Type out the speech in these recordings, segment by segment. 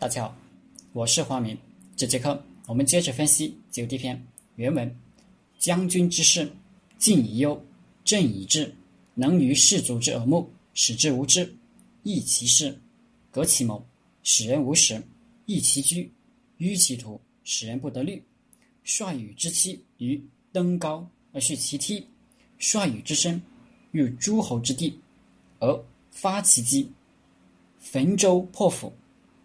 大家好，我是花明。这节课我们接着分析《九地篇》原文：“将军之事，敬以忧，正以治，能于士卒之耳目，使之无知；益其事，革其谋，使人无识；益其居，迂其途，使人不得虑。率与之期于登高而续其梯，率与之身入诸侯之地而发其机，焚舟破釜。”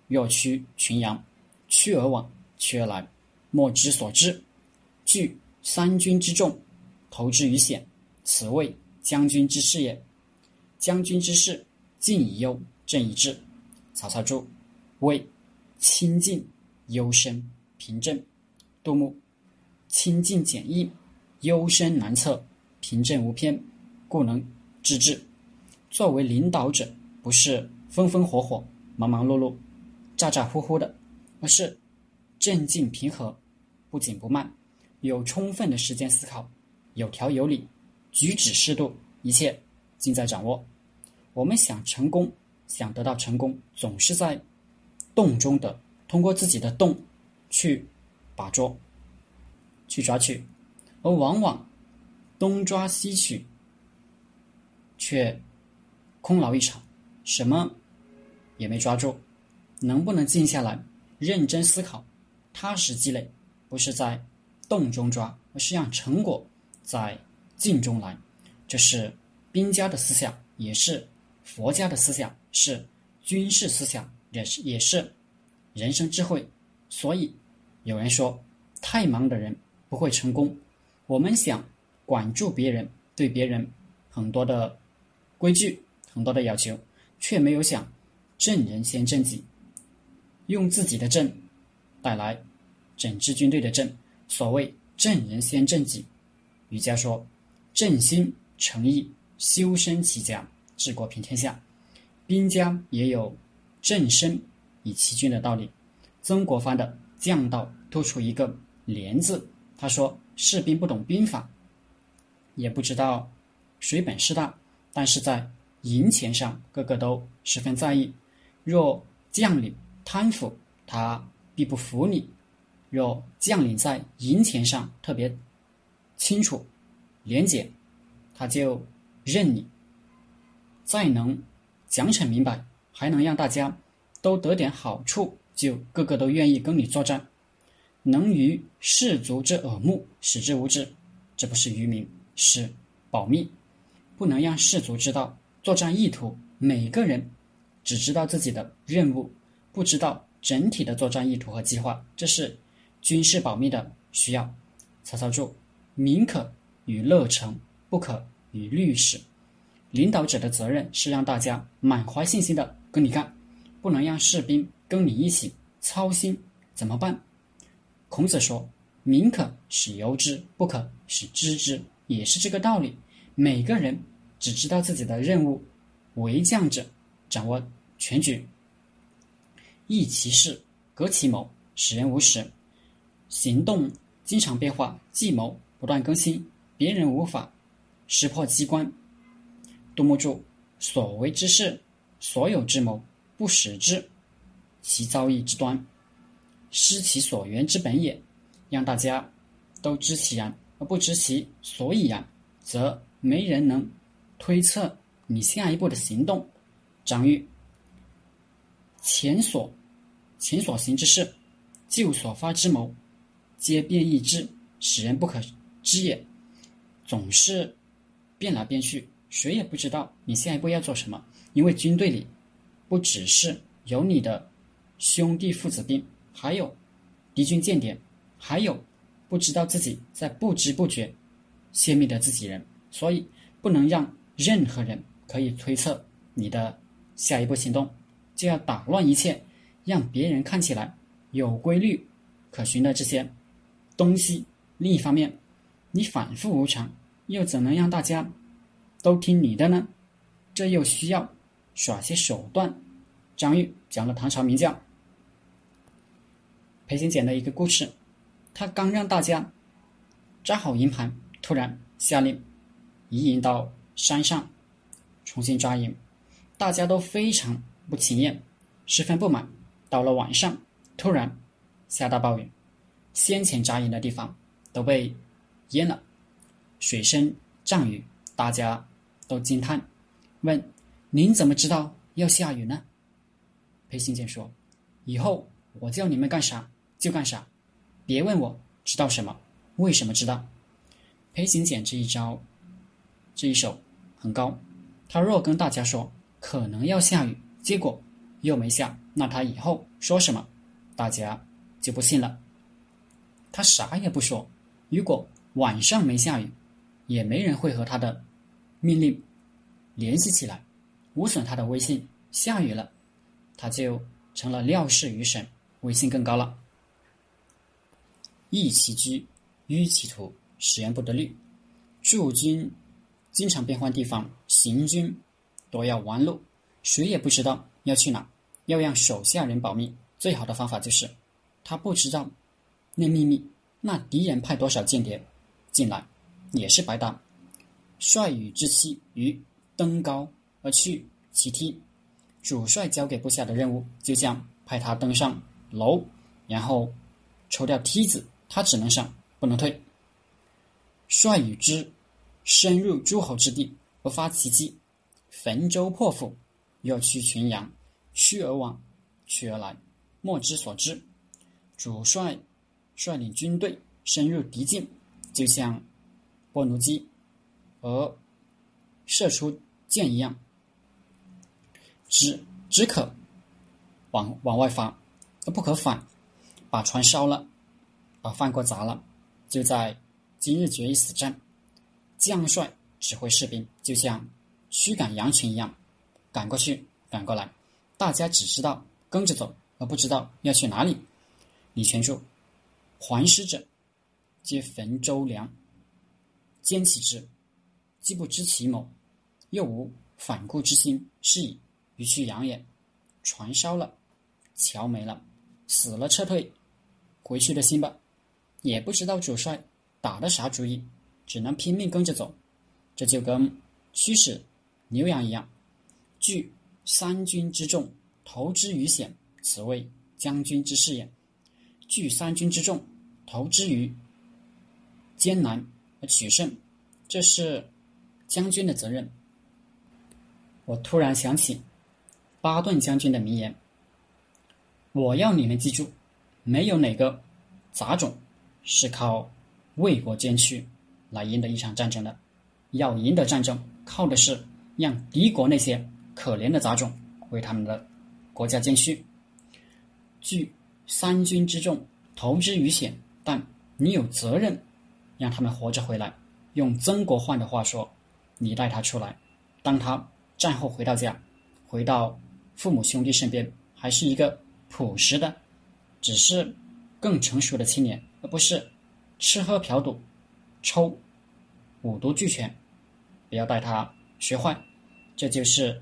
若驱群羊，驱而往，驱而来，莫之所至。聚三军之众，投之于险，此谓将军之事也。将军之事，敬以忧，正以治。曹操注：谓清静幽深平正。杜牧：清静简易，幽深难测，平正无偏，故能治治。作为领导者，不是风风火火、忙忙碌碌。咋咋呼呼的，而是镇静平和，不紧不慢，有充分的时间思考，有条有理，举止适度，一切尽在掌握。我们想成功，想得到成功，总是在动中的，通过自己的动去把捉，去抓取，而往往东抓西取，却空劳一场，什么也没抓住。能不能静下来，认真思考，踏实积累，不是在动中抓，而是让成果在静中来。这是兵家的思想，也是佛家的思想，是军事思想，也是也是人生智慧。所以有人说，太忙的人不会成功。我们想管住别人，对别人很多的规矩，很多的要求，却没有想正人先正己。用自己的正带来整支军队的正。所谓正人先正己。儒家说：正心诚意，修身齐家，治国平天下。兵家也有正身以齐军的道理。曾国藩的将道突出一个廉字。他说：士兵不懂兵法，也不知道谁本事大，但是在银钱上个个都十分在意。若将领。贪腐，他必不服你；若将领在银钱上特别清楚、廉洁，他就认你。再能奖惩明白，还能让大家都得点好处，就个个都愿意跟你作战。能于士卒之耳目，使之无知，这不是愚民，是保密，不能让士卒知道作战意图。每个人只知道自己的任务。不知道整体的作战意图和计划，这是军事保密的需要。曹操注：民可与乐成，不可与律使。领导者的责任是让大家满怀信心的跟你干，不能让士兵跟你一起操心怎么办。孔子说：民可使由之，不可使知之，也是这个道理。每个人只知道自己的任务，为将者掌握全局。益其事，革其谋，使人无识。行动经常变化，计谋不断更新，别人无法识破机关。杜牧注：所为之事，所有之谋，不使之，其造诣之端，失其所缘之本也。让大家都知其然，而不知其所以然，则没人能推测你下一步的行动。张玉。前所情所行之事，就所发之谋，皆变异之，使人不可知也。总是变来变去，谁也不知道你下一步要做什么。因为军队里不只是有你的兄弟父子兵，还有敌军间谍，还有不知道自己在不知不觉泄密的自己人。所以不能让任何人可以推测你的下一步行动。就要打乱一切，让别人看起来有规律可循的这些东西。另一方面，你反复无常，又怎能让大家都听你的呢？这又需要耍些手段。张玉讲了唐朝名将裴行俭的一个故事，他刚让大家扎好营盘，突然下令移营到山上重新扎营，大家都非常。不情愿，十分不满，到了晚上，突然下大暴雨，先前扎营的地方都被淹了，水深涨雨，大家都惊叹，问：“您怎么知道要下雨呢？”裴行俭说：“以后我叫你们干啥就干啥，别问我知道什么，为什么知道。”裴行俭这一招，这一手很高。他若跟大家说可能要下雨，结果又没下，那他以后说什么，大家就不信了。他啥也不说，如果晚上没下雨，也没人会和他的命令联系起来，无损他的威信。下雨了。他就成了料事于神，威信更高了。易其居，迂其途，使人不得虑。驻军经常变换地方，行军多要弯路，谁也不知道要去哪。要让手下人保密，最好的方法就是他不知道那秘密，那敌人派多少间谍进来也是白搭。率羽之妻于登高而去其梯。主帅交给部下的任务，就像派他登上楼，然后抽掉梯子，他只能上，不能退。率与之深入诸侯之地，不发奇迹，焚舟破釜，又去群羊，驱而往，驱而来，莫之所知。主帅率领军队深入敌境，就像波奴机而射出箭一样。只只可往往外发，而不可反。把船烧了，把饭锅砸了，就在今日决一死战。将帅指挥士兵，就像驱赶羊群一样，赶过去，赶过来。大家只知道跟着走，而不知道要去哪里。李全注：还师者，皆焚舟梁，兼其之，既不知其谋，又无反顾之心，是以。于去羊也，船烧了，桥没了，死了撤退，回去的心吧，也不知道主帅打的啥主意，只能拼命跟着走。这就跟驱使牛羊一样，聚三军之众，投之于险，此谓将军之事也。聚三军之众，投之于艰难而取胜，这是将军的责任。我突然想起。巴顿将军的名言：“我要你们记住，没有哪个杂种是靠为国捐躯来赢得一场战争的。要赢得战争，靠的是让敌国那些可怜的杂种为他们的国家捐躯。据三军之众，投之于险，但你有责任让他们活着回来。用曾国藩的话说，你带他出来，当他战后回到家，回到。”父母兄弟身边还是一个朴实的，只是更成熟的青年，而不是吃喝嫖赌、抽五毒俱全。不要带他学坏，这就是